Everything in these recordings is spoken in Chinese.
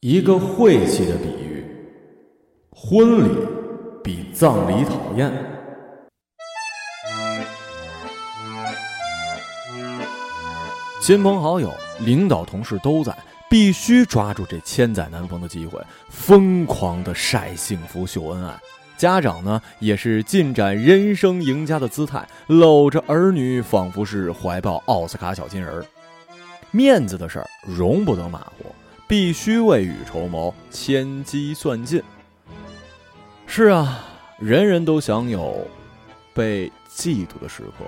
一个晦气的比喻，婚礼比葬礼讨厌。亲朋好友、领导、同事都在，必须抓住这千载难逢的机会，疯狂的晒幸福、秀恩爱。家长呢，也是尽展人生赢家的姿态，搂着儿女，仿佛是怀抱奥斯卡小金人儿。面子的事儿，容不得马虎。必须未雨绸缪，千机算尽。是啊，人人都享有被嫉妒的时刻。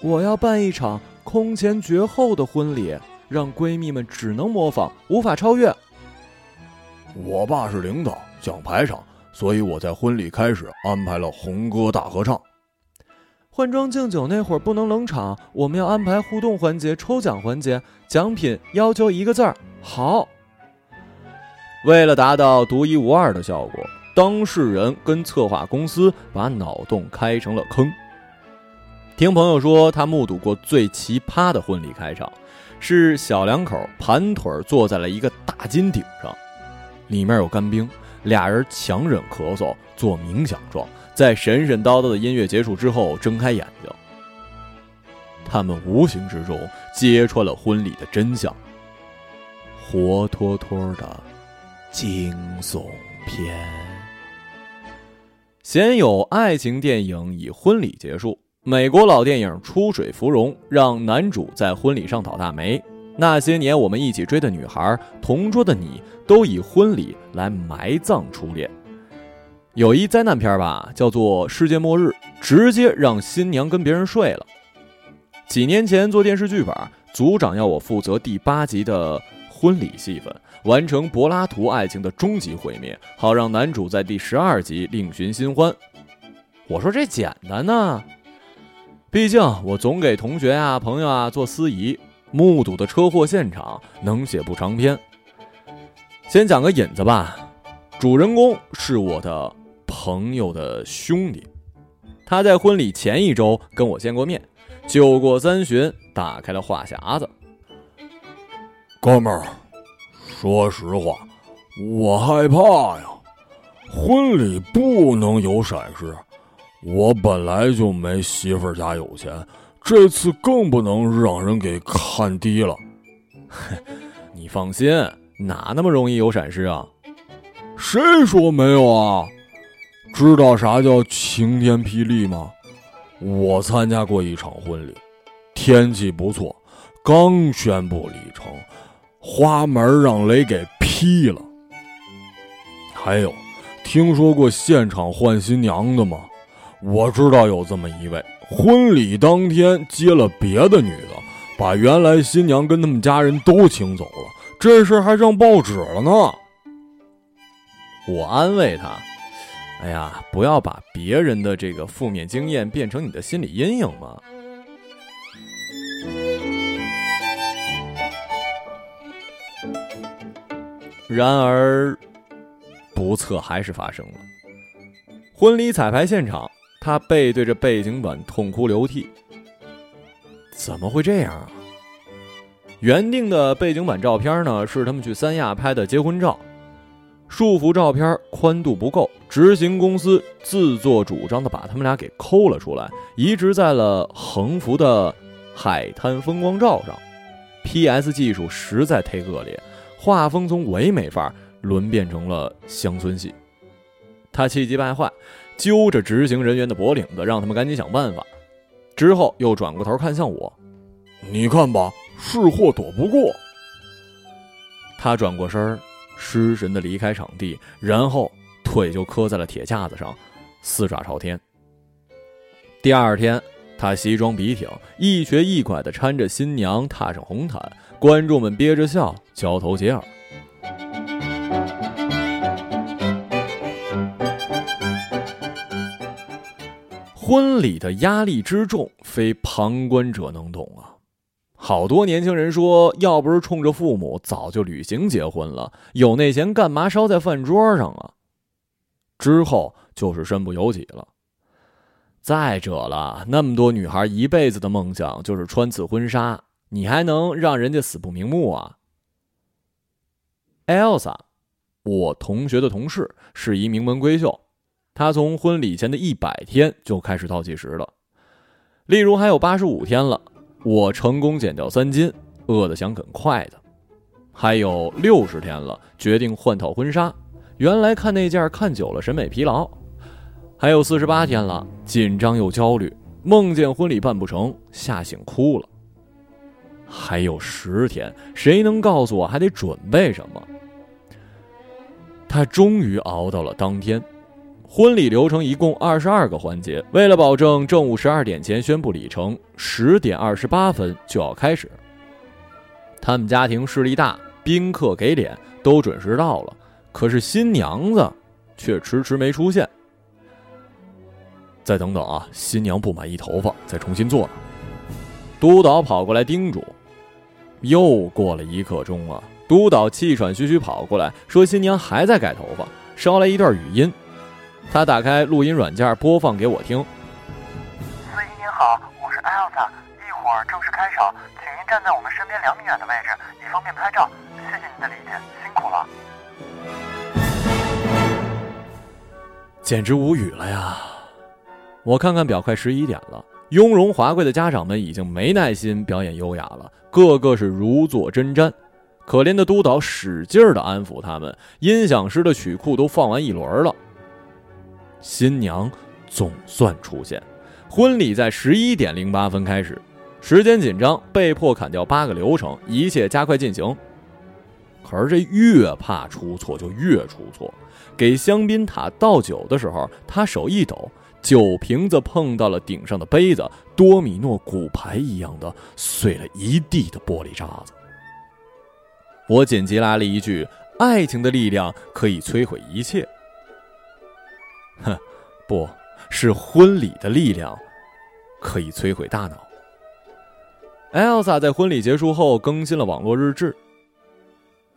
我要办一场空前绝后的婚礼，让闺蜜们只能模仿，无法超越。我爸是领导，讲排场，所以我在婚礼开始安排了红歌大合唱。换装敬酒那会儿不能冷场，我们要安排互动环节、抽奖环节，奖品要求一个字儿好。为了达到独一无二的效果，当事人跟策划公司把脑洞开成了坑。听朋友说，他目睹过最奇葩的婚礼开场，是小两口盘腿坐在了一个大金顶上，里面有干冰，俩人强忍咳嗽做冥想状。在神神叨叨的音乐结束之后，睁开眼睛，他们无形之中揭穿了婚礼的真相，活脱脱的惊悚片。鲜有爱情电影以婚礼结束，美国老电影《出水芙蓉》让男主在婚礼上倒大霉。那些年我们一起追的女孩，同桌的你，都以婚礼来埋葬初恋。有一灾难片吧，叫做《世界末日》，直接让新娘跟别人睡了。几年前做电视剧本，组长要我负责第八集的婚礼戏份，完成柏拉图爱情的终极毁灭，好让男主在第十二集另寻新欢。我说这简单呢，毕竟我总给同学啊、朋友啊做司仪，目睹的车祸现场能写部长篇。先讲个引子吧，主人公是我的。朋友的兄弟，他在婚礼前一周跟我见过面，酒过三巡，打开了话匣子。哥们儿，说实话，我害怕呀，婚礼不能有闪失。我本来就没媳妇家有钱，这次更不能让人给看低了。你放心，哪那么容易有闪失啊？谁说没有啊？知道啥叫晴天霹雳吗？我参加过一场婚礼，天气不错，刚宣布礼成，花门让雷给劈了。还有，听说过现场换新娘的吗？我知道有这么一位，婚礼当天接了别的女的，把原来新娘跟他们家人都请走了，这事还上报纸了呢。我安慰他。哎呀，不要把别人的这个负面经验变成你的心理阴影嘛。然而，不测还是发生了。婚礼彩排现场，他背对着背景板痛哭流涕。怎么会这样啊？原定的背景板照片呢，是他们去三亚拍的结婚照。束缚照片宽度不够，执行公司自作主张的把他们俩给抠了出来，移植在了横幅的海滩风光照上。P.S. 技术实在忒恶劣，画风从唯美范儿沦变成了乡村系。他气急败坏，揪着执行人员的脖领子，让他们赶紧想办法。之后又转过头看向我：“你看吧，是祸躲不过。”他转过身儿。失神的离开场地，然后腿就磕在了铁架子上，四爪朝天。第二天，他西装笔挺，一瘸一拐的搀着新娘踏上红毯，观众们憋着笑，交头接耳。婚礼的压力之重，非旁观者能懂啊。好多年轻人说，要不是冲着父母，早就旅行结婚了。有那钱干嘛烧在饭桌上啊？之后就是身不由己了。再者了，那么多女孩一辈子的梦想就是穿次婚纱，你还能让人家死不瞑目啊？Elsa，我同学的同事，是一名门闺秀。她从婚礼前的一百天就开始倒计时了。例如，还有八十五天了，我成功减掉三斤，饿得想啃筷子；还有六十天了，决定换套婚纱，原来看那件看久了审美疲劳；还有四十八天了，紧张又焦虑，梦见婚礼办不成，吓醒哭了。还有十天，谁能告诉我还得准备什么？他终于熬到了当天，婚礼流程一共二十二个环节。为了保证正午十二点前宣布礼成，十点二十八分就要开始。他们家庭势力大，宾客给脸，都准时到了，可是新娘子却迟迟没出现。再等等啊，新娘不满意头发，再重新做呢。督导跑过来叮嘱。又过了一刻钟啊！督导气喘吁吁跑过来，说：“新娘还在改头发，捎来一段语音。”他打开录音软件播放给我听。司仪您好，我是艾奥萨，一会儿正式开场，请您站在我们身边两米远的位置，以方便拍照。谢谢您的理解，辛苦了。简直无语了呀！我看看表，快十一点了。雍容华贵的家长们已经没耐心表演优雅了，个个是如坐针毡。可怜的督导使劲儿的安抚他们，音响师的曲库都放完一轮了。新娘总算出现，婚礼在十一点零八分开始，时间紧张，被迫砍掉八个流程，一切加快进行。可是这越怕出错就越出错，给香槟塔倒酒的时候，他手一抖。酒瓶子碰到了顶上的杯子，多米诺骨牌一样的碎了一地的玻璃渣子。我紧急来了一句：“爱情的力量可以摧毁一切。”哼，不是婚礼的力量可以摧毁大脑。Elsa 在婚礼结束后更新了网络日志。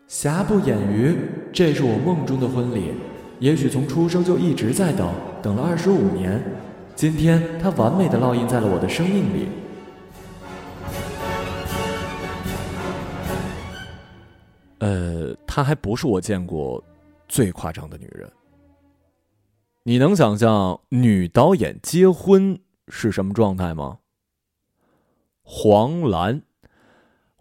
瑕不掩瑜，这是我梦中的婚礼。也许从出生就一直在等，等了二十五年，今天它完美的烙印在了我的生命里。呃，她还不是我见过最夸张的女人。你能想象女导演结婚是什么状态吗？黄兰，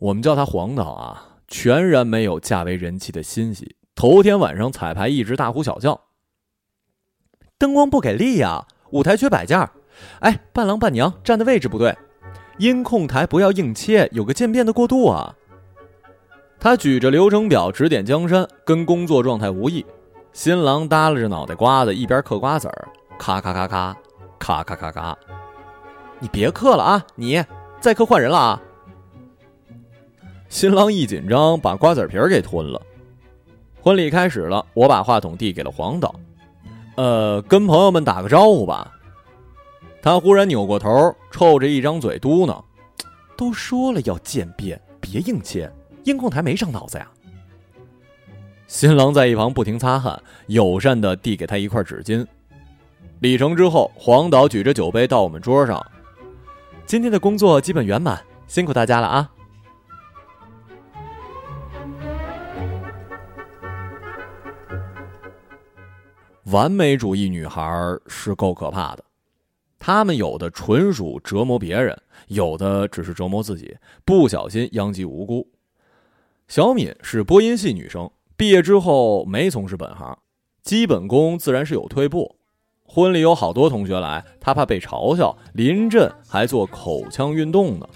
我们叫她黄导啊，全然没有嫁为人妻的欣喜。头天晚上彩排一直大呼小叫，灯光不给力呀，舞台缺摆件儿哎，伴郎伴娘站的位置不对，音控台不要硬切，有个渐变的过渡啊。他举着流程表指点江山，跟工作状态无异。新郎耷拉着脑袋瓜子，一边嗑瓜子儿，咔咔咔咔，咔咔咔咔。你别嗑了啊，你再嗑换人了啊。新郎一紧张，把瓜子皮儿给吞了。婚礼开始了，我把话筒递给了黄导，呃，跟朋友们打个招呼吧。他忽然扭过头，臭着一张嘴嘟囔：“都说了要渐变，别硬切，音控台没上脑子呀。”新郎在一旁不停擦汗，友善的递给他一块纸巾。礼成之后，黄导举着酒杯到我们桌上：“今天的工作基本圆满，辛苦大家了啊。”完美主义女孩是够可怕的，她们有的纯属折磨别人，有的只是折磨自己，不小心殃及无辜。小敏是播音系女生，毕业之后没从事本行，基本功自然是有退步。婚礼有好多同学来，他怕被嘲笑，临阵还做口腔运动呢。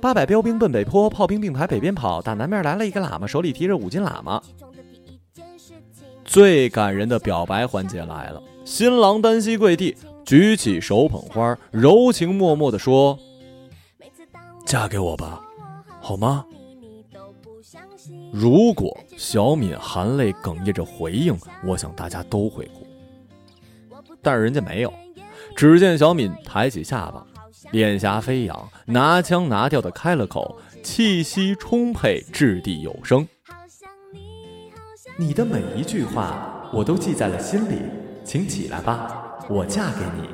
八百标兵奔北坡，炮兵并排北边跑，打南面来了一个喇嘛，手里提着五斤喇嘛。最感人的表白环节来了，新郎单膝跪地，举起手捧花，柔情脉脉地说：“嫁给我吧，好吗？”如果小敏含泪哽咽着回应，我想大家都会哭。但是人家没有，只见小敏抬起下巴，脸颊飞扬，拿腔拿调的开了口，气息充沛，掷地有声。你的每一句话，我都记在了心里，请起来吧，我嫁给你。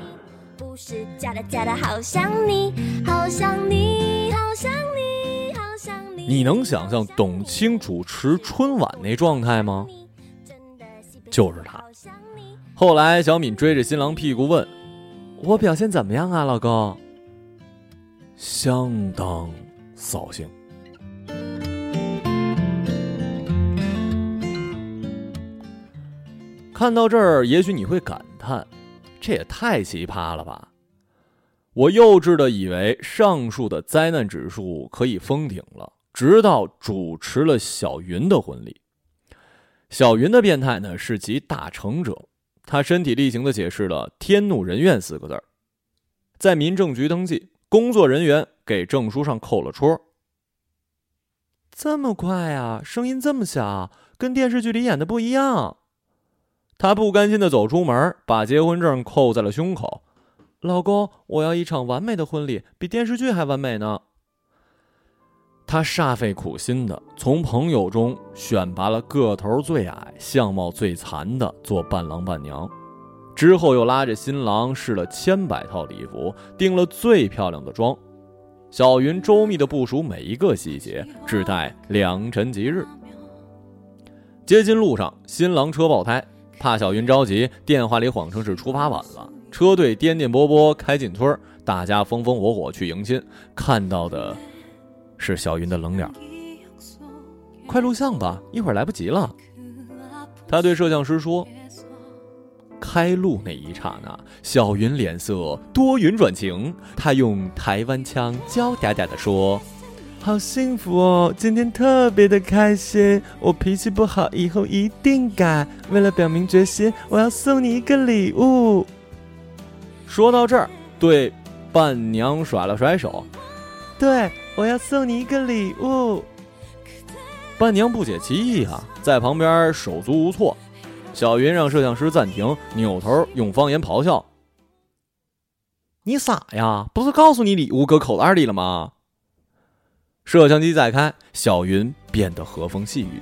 不是假的，假的，好想你，好想你，好想你，能想象董卿主持春晚那状态吗？就是他。后来小敏追着新郎屁股问：“我表现怎么样啊，老公？”相当扫兴。看到这儿，也许你会感叹：这也太奇葩了吧！我幼稚的以为上述的灾难指数可以封顶了，直到主持了小云的婚礼。小云的变态呢，是集大成者。他身体力行的解释了“天怒人怨”四个字儿在民政局登记，工作人员给证书上扣了戳。这么快啊，声音这么小，跟电视剧里演的不一样。他不甘心的走出门，把结婚证扣在了胸口。老公，我要一场完美的婚礼，比电视剧还完美呢。他煞费苦心的从朋友中选拔了个头最矮、相貌最残的做伴郎伴娘，之后又拉着新郎试了千百套礼服，订了最漂亮的妆。小云周密的部署每一个细节，只待良辰吉日。接亲路上，新郎车爆胎。怕小云着急，电话里谎称是出发晚了。车队颠颠簸簸开进村，大家风风火火去迎亲，看到的是小云的冷脸。快录像吧，一会儿来不及了。他对摄像师说：“开录那一刹那，小云脸色多云转晴，她用台湾腔娇嗲嗲的说。”好幸福哦！今天特别的开心。我脾气不好，以后一定改。为了表明决心，我要送你一个礼物。说到这儿，对伴娘甩了甩手。对，我要送你一个礼物。伴娘不解其意啊，在旁边手足无措。小云让摄像师暂停，扭头用方言咆哮：“你傻呀？不是告诉你礼物搁口袋里了吗？”摄像机再开，小云变得和风细雨。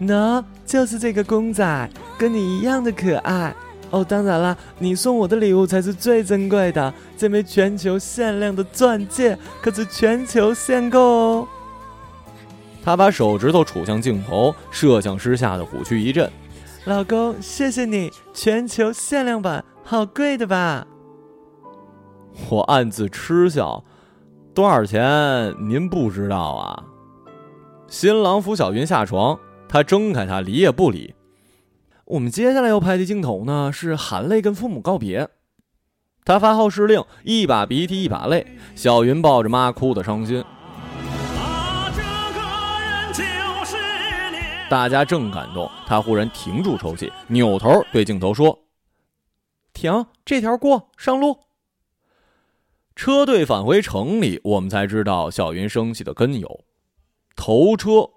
喏，就是这个公仔，跟你一样的可爱。哦，当然啦，你送我的礼物才是最珍贵的，这枚全球限量的钻戒可是全球限购哦。他把手指头杵向镜头，摄像师吓得虎躯一震。老公，谢谢你，全球限量版，好贵的吧？我暗自嗤笑。多少钱？您不知道啊！新郎扶小云下床，他睁开他，理也不理。我们接下来要拍的镜头呢，是含泪跟父母告别。他发号施令，一把鼻涕一把泪，小云抱着妈哭得伤心。大家正感动，他忽然停住抽泣，扭头对镜头说：“停，这条过，上路。”车队返回城里，我们才知道小云生气的根由。头车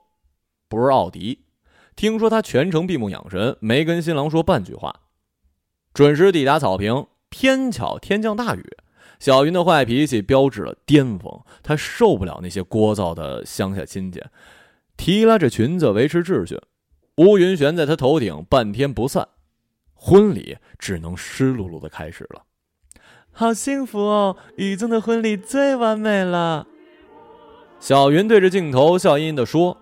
不是奥迪，听说他全程闭目养神，没跟新郎说半句话。准时抵达草坪，偏巧天降大雨，小云的坏脾气标志了巅峰。她受不了那些聒噪的乡下亲戚，提拉着裙子维持秩序。乌云悬在她头顶，半天不散，婚礼只能湿漉漉的开始了。好幸福哦！雨中的婚礼最完美了。小云对着镜头笑吟吟地说：“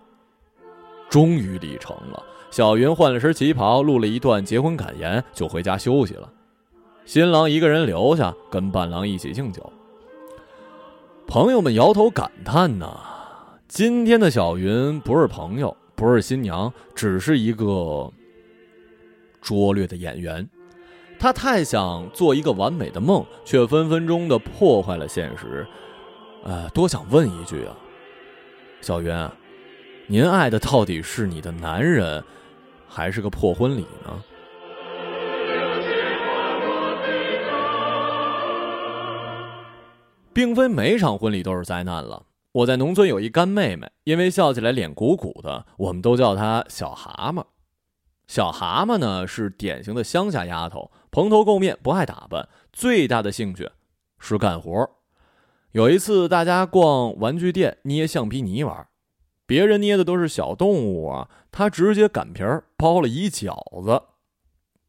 终于礼成了。”小云换了身旗袍，录了一段结婚感言，就回家休息了。新郎一个人留下，跟伴郎一起敬酒。朋友们摇头感叹呐：“今天的小云不是朋友，不是新娘，只是一个拙劣的演员。”他太想做一个完美的梦，却分分钟的破坏了现实。呃，多想问一句啊，小云，您爱的到底是你的男人，还是个破婚礼呢？并非每场婚礼都是灾难了。我在农村有一干妹妹，因为笑起来脸鼓鼓的，我们都叫她小蛤蟆。小蛤蟆呢，是典型的乡下丫头。蓬头垢面，不爱打扮，最大的兴趣是干活。有一次，大家逛玩具店捏橡皮泥玩，别人捏的都是小动物啊，他直接擀皮儿包了一饺子。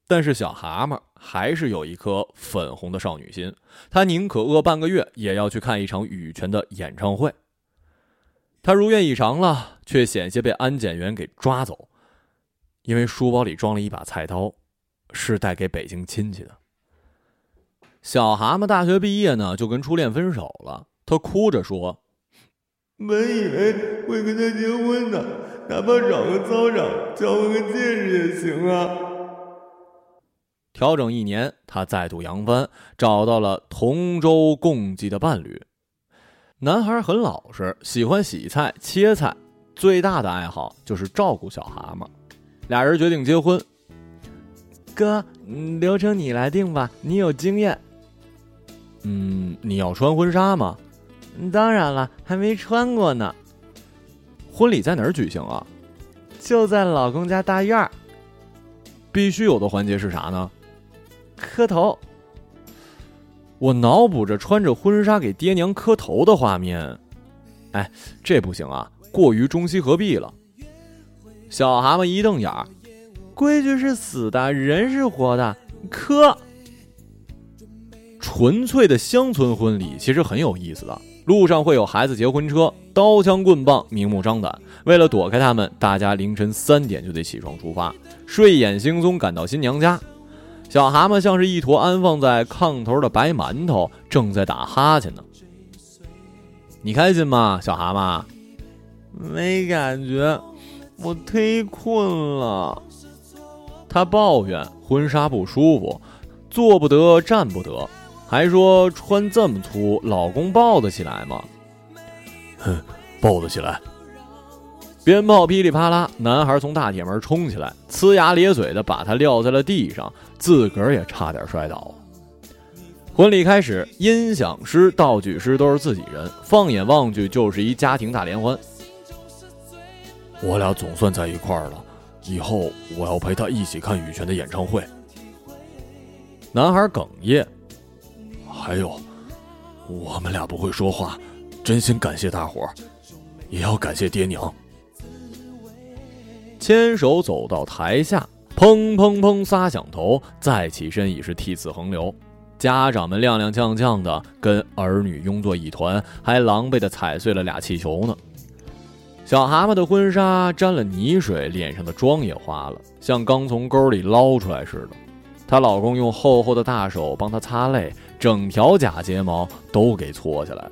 但是小蛤蟆还是有一颗粉红的少女心，她宁可饿半个月，也要去看一场羽泉的演唱会。他如愿以偿了，却险些被安检员给抓走，因为书包里装了一把菜刀，是带给北京亲戚的。小蛤蟆大学毕业呢，就跟初恋分手了。他哭着说：“本以为会跟他结婚的，哪怕找个操场交换个戒指也行啊。”调整一年，他再度扬帆，找到了同舟共济的伴侣。男孩很老实，喜欢洗菜切菜，最大的爱好就是照顾小蛤蟆。俩人决定结婚。哥，流程你来定吧，你有经验。嗯，你要穿婚纱吗？当然了，还没穿过呢。婚礼在哪儿举行啊？就在老公家大院儿。必须有的环节是啥呢？磕头。我脑补着穿着婚纱给爹娘磕头的画面。哎，这不行啊，过于中西合璧了。小蛤蟆一瞪眼儿，规矩是死的，人是活的，磕。纯粹的乡村婚礼其实很有意思的，路上会有孩子结婚车，刀枪棍棒，明目张胆。为了躲开他们，大家凌晨三点就得起床出发，睡眼惺忪赶到新娘家。小蛤蟆像是一坨安放在炕头的白馒头，正在打哈欠呢。你开心吗，小蛤蟆？没感觉，我忒困了。他抱怨婚纱不舒服，坐不得，站不得。还说穿这么粗，老公抱得起来吗？哼，抱得起来。鞭炮噼里啪啦，男孩从大铁门冲起来，呲牙咧嘴的把他撂在了地上，自个儿也差点摔倒。婚礼开始，音响师、道具师都是自己人，放眼望去就是一家庭大联欢。我俩总算在一块儿了，以后我要陪他一起看羽泉的演唱会。男孩哽咽。还有，我们俩不会说话，真心感谢大伙儿，也要感谢爹娘。牵手走到台下，砰砰砰仨响头，再起身已是涕泗横流。家长们踉踉跄跄的跟儿女拥作一团，还狼狈的踩碎了俩气球呢。小蛤蟆的婚纱沾了泥水，脸上的妆也花了，像刚从沟里捞出来似的。她老公用厚厚的大手帮她擦泪。整条假睫毛都给搓下来了，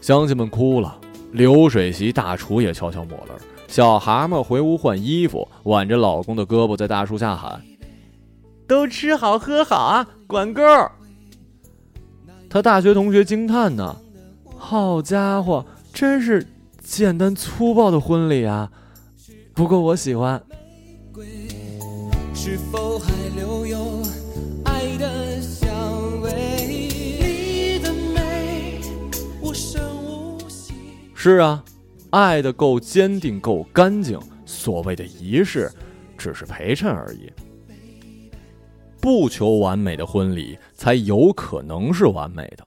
乡亲们哭了，流水席大厨也悄悄抹泪。小蛤蟆回屋换衣服，挽着老公的胳膊在大树下喊：“都吃好喝好啊，管够！”他大学同学惊叹呢：“好家伙，真是简单粗暴的婚礼啊！不过我喜欢。”是否还留有爱的香味？是啊，爱的够坚定，够干净。所谓的仪式，只是陪衬而已。不求完美的婚礼，才有可能是完美的。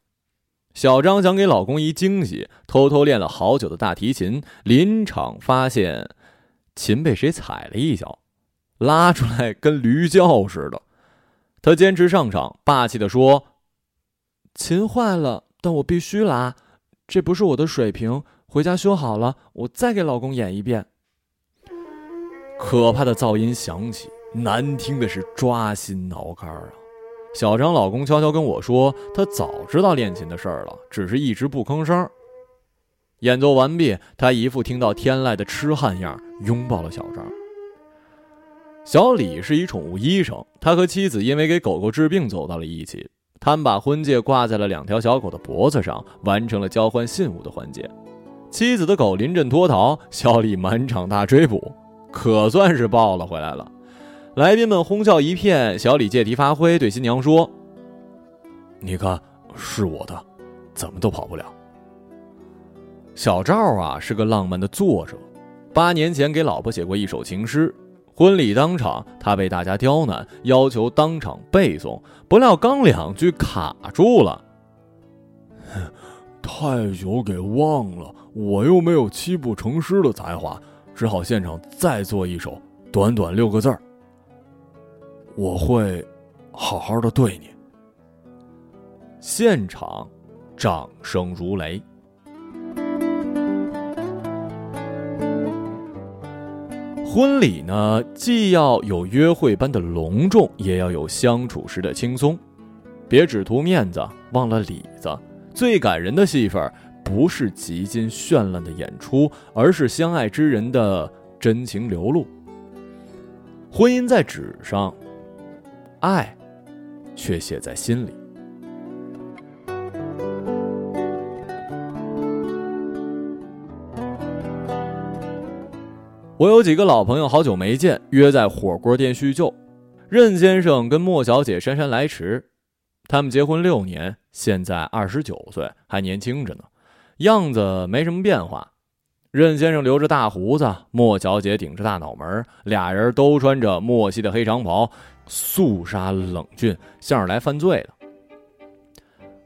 小张想给老公一惊喜，偷偷练了好久的大提琴，临场发现琴被谁踩了一脚，拉出来跟驴叫似的。他坚持上场，霸气的说：“琴坏了，但我必须拉，这不是我的水平。”回家修好了，我再给老公演一遍。可怕的噪音响起，难听的是抓心挠肝啊！小张老公悄悄跟我说，他早知道练琴的事儿了，只是一直不吭声。演奏完毕，他一副听到天籁的痴汉样，拥抱了小张。小李是一宠物医生，他和妻子因为给狗狗治病走到了一起。他们把婚戒挂在了两条小狗的脖子上，完成了交换信物的环节。妻子的狗临阵脱逃，小李满场大追捕，可算是抱了回来了。来宾们哄笑一片，小李借题发挥，对新娘说：“你看，是我的，怎么都跑不了。”小赵啊，是个浪漫的作者，八年前给老婆写过一首情诗。婚礼当场，他被大家刁难，要求当场背诵，不料刚两句卡住了。太久给忘了，我又没有七步成诗的才华，只好现场再做一首，短短六个字儿。我会好好的对你。现场掌声如雷。婚礼呢，既要有约会般的隆重，也要有相处时的轻松，别只图面子，忘了里子。最感人的戏份，不是极尽绚烂的演出，而是相爱之人的真情流露。婚姻在纸上，爱却写在心里。我有几个老朋友，好久没见，约在火锅店叙旧。任先生跟莫小姐姗姗来迟，他们结婚六年，现在二十九岁，还年轻着呢，样子没什么变化。任先生留着大胡子，莫小姐顶着大脑门，俩人都穿着莫西的黑长袍，肃杀冷峻，像是来犯罪的。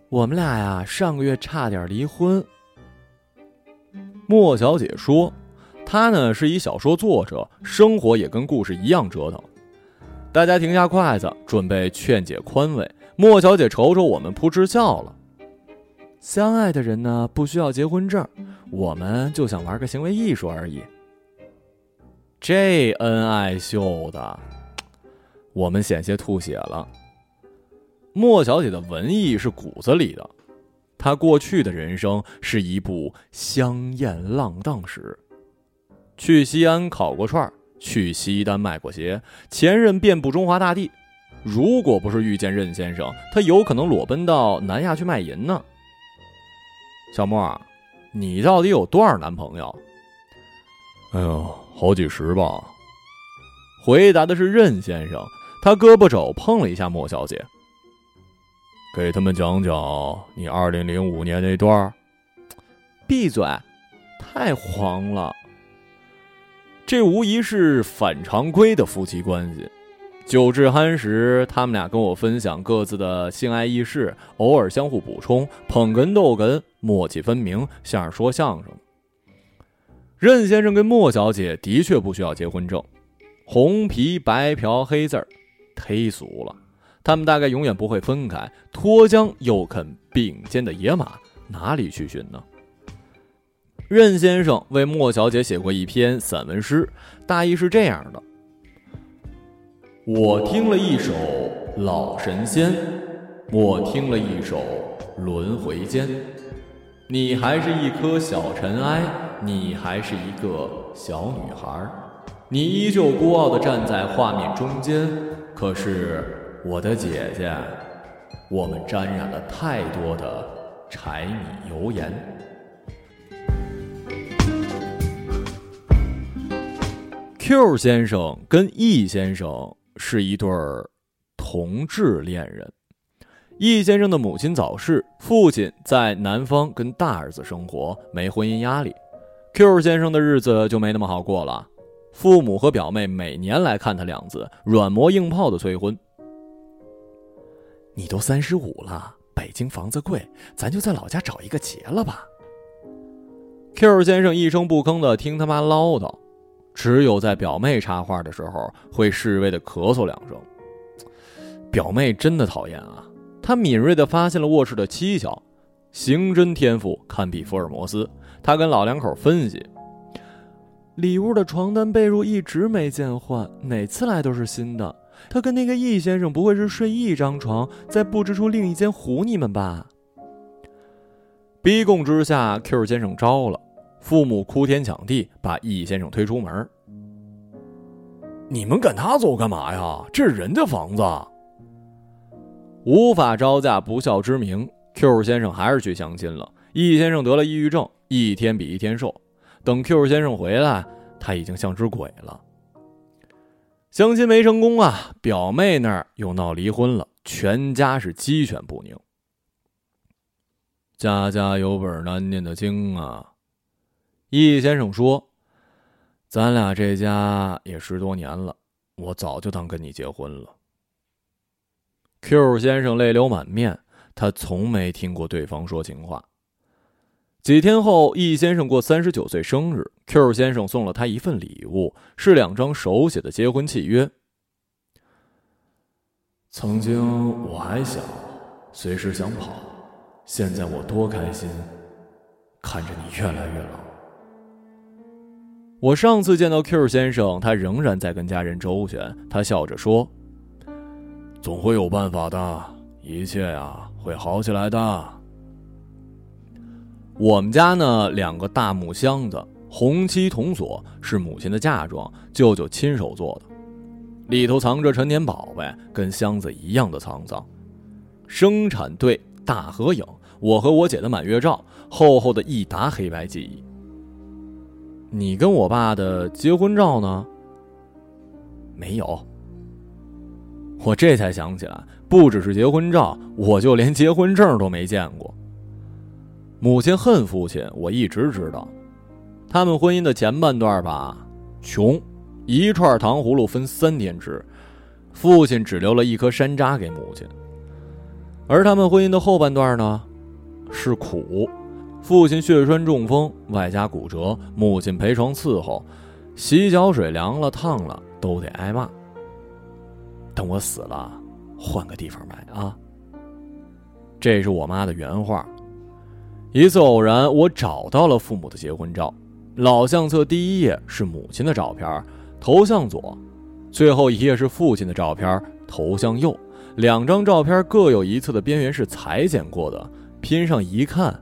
我们俩呀，上个月差点离婚。莫小姐说。他呢是一小说作者，生活也跟故事一样折腾。大家停下筷子，准备劝解宽慰。莫小姐瞅瞅我们，扑哧笑了。相爱的人呢，不需要结婚证，我们就想玩个行为艺术而已。这恩爱秀的，我们险些吐血了。莫小姐的文艺是骨子里的，她过去的人生是一部香艳浪荡史。去西安烤过串儿去西单卖过鞋，前任遍布中华大地。如果不是遇见任先生，他有可能裸奔到南亚去卖淫呢。小莫，你到底有多少男朋友？哎呦，好几十吧。回答的是任先生，他胳膊肘碰了一下莫小姐。给他们讲讲你二零零五年那段。闭嘴，太黄了。这无疑是反常规的夫妻关系。酒至酣时，他们俩跟我分享各自的性爱轶事，偶尔相互补充，捧哏逗哏，默契分明，像是说相声。任先生跟莫小姐的确不需要结婚证，红皮白嫖黑字儿，忒俗了。他们大概永远不会分开，脱缰又肯并肩的野马，哪里去寻呢？任先生为莫小姐写过一篇散文诗，大意是这样的：我听了一首老神仙，我听了一首轮回间，你还是一颗小尘埃，你还是一个小女孩，你依旧孤傲地站在画面中间。可是我的姐姐，我们沾染了太多的柴米油盐。Q 先生跟 E 先生是一对儿同志恋人。E 先生的母亲早逝，父亲在南方跟大儿子生活，没婚姻压力。Q 先生的日子就没那么好过了，父母和表妹每年来看他两次，软磨硬泡的催婚。你都三十五了，北京房子贵，咱就在老家找一个结了吧。Q 先生一声不吭的听他妈唠叨。只有在表妹插话的时候，会示威的咳嗽两声。表妹真的讨厌啊！她敏锐的发现了卧室的蹊跷，刑侦天赋堪比福尔摩斯。她跟老两口分析：里屋的床单被褥一直没见换，哪次来都是新的。他跟那个易先生不会是睡一张床，再布置出另一间唬你们吧？逼供之下，Q 先生招了。父母哭天抢地，把易先生推出门。你们赶他走干嘛呀？这是人家房子，无法招架不孝之名。Q 先生还是去相亲了。易先生得了抑郁症，一天比一天瘦。等 Q 先生回来，他已经像只鬼了。相亲没成功啊，表妹那儿又闹离婚了，全家是鸡犬不宁。家家有本难念的经啊。易先生说：“咱俩这家也十多年了，我早就当跟你结婚了。”Q 先生泪流满面，他从没听过对方说情话。几天后，易先生过三十九岁生日，Q 先生送了他一份礼物，是两张手写的结婚契约。曾经我还小，随时想跑，现在我多开心，看着你越来越老。我上次见到 Q 先生，他仍然在跟家人周旋。他笑着说：“总会有办法的，一切啊会好起来的。”我们家呢，两个大木箱子，红漆铜锁，是母亲的嫁妆，舅舅亲手做的，里头藏着陈年宝贝，跟箱子一样的沧桑。生产队大合影，我和我姐的满月照，厚厚的一沓黑白记忆。你跟我爸的结婚照呢？没有。我这才想起来，不只是结婚照，我就连结婚证都没见过。母亲恨父亲，我一直知道。他们婚姻的前半段吧，穷，一串糖葫芦分三天吃，父亲只留了一颗山楂给母亲。而他们婚姻的后半段呢，是苦。父亲血栓中风，外加骨折，母亲陪床伺候，洗脚水凉了烫了都得挨骂。等我死了，换个地方埋啊！这是我妈的原话。一次偶然，我找到了父母的结婚照，老相册第一页是母亲的照片，头向左；最后一页是父亲的照片，头向右。两张照片各有一侧的边缘是裁剪过的，拼上一看。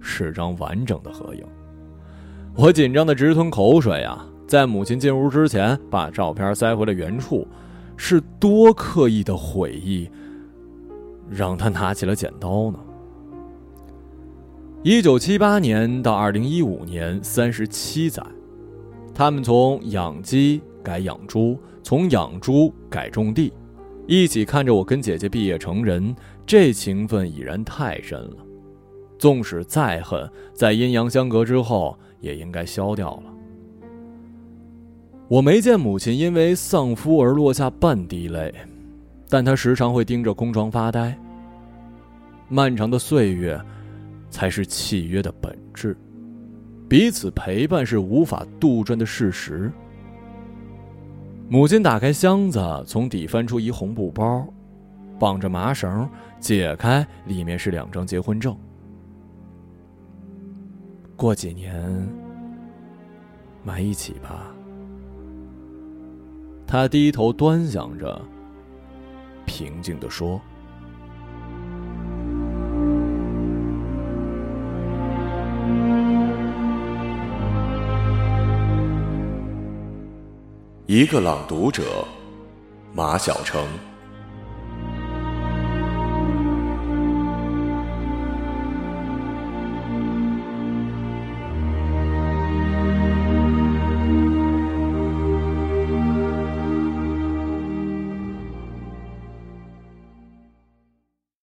是张完整的合影，我紧张的直吞口水啊！在母亲进屋之前，把照片塞回了原处，是多刻意的悔意，让他拿起了剪刀呢。一九七八年到二零一五年，三十七载，他们从养鸡改养猪，从养猪改种地，一起看着我跟姐姐毕业成人，这情分已然太深了。纵使再恨，在阴阳相隔之后，也应该消掉了。我没见母亲因为丧夫而落下半滴泪，但她时常会盯着空床发呆。漫长的岁月，才是契约的本质，彼此陪伴是无法杜撰的事实。母亲打开箱子，从底翻出一红布包，绑着麻绳，解开，里面是两张结婚证。过几年，埋一起吧。他低头端详着，平静的说：“一个朗读者，马晓成。”